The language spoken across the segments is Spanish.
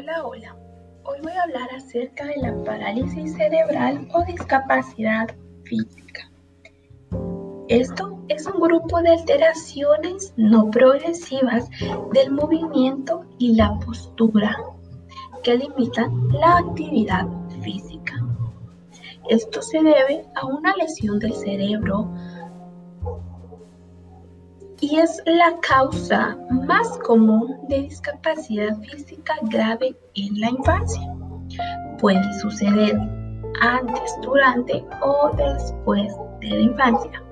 Hola, hola. Hoy voy a hablar acerca de la parálisis cerebral o discapacidad física. Esto es un grupo de alteraciones no progresivas del movimiento y la postura que limitan la actividad física. Esto se debe a una lesión del cerebro y es la causa más común de discapacidad física grave en la infancia. Puede suceder antes, durante o después de la infancia.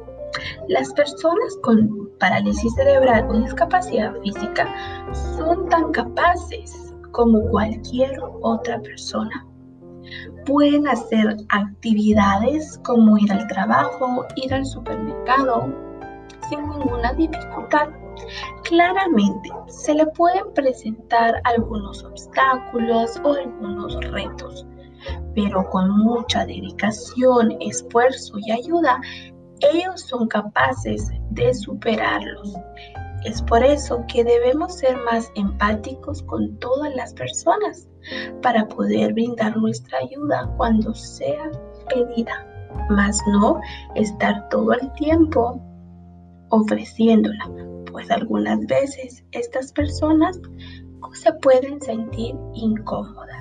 Las personas con parálisis cerebral o discapacidad física son tan capaces como cualquier otra persona. Pueden hacer actividades como ir al trabajo, ir al supermercado, sin ninguna dificultad. Claramente se le pueden presentar algunos obstáculos o algunos retos, pero con mucha dedicación, esfuerzo y ayuda, ellos son capaces de superarlos. Es por eso que debemos ser más empáticos con todas las personas para poder brindar nuestra ayuda cuando sea pedida, más no estar todo el tiempo ofreciéndola, pues algunas veces estas personas se pueden sentir incómodas.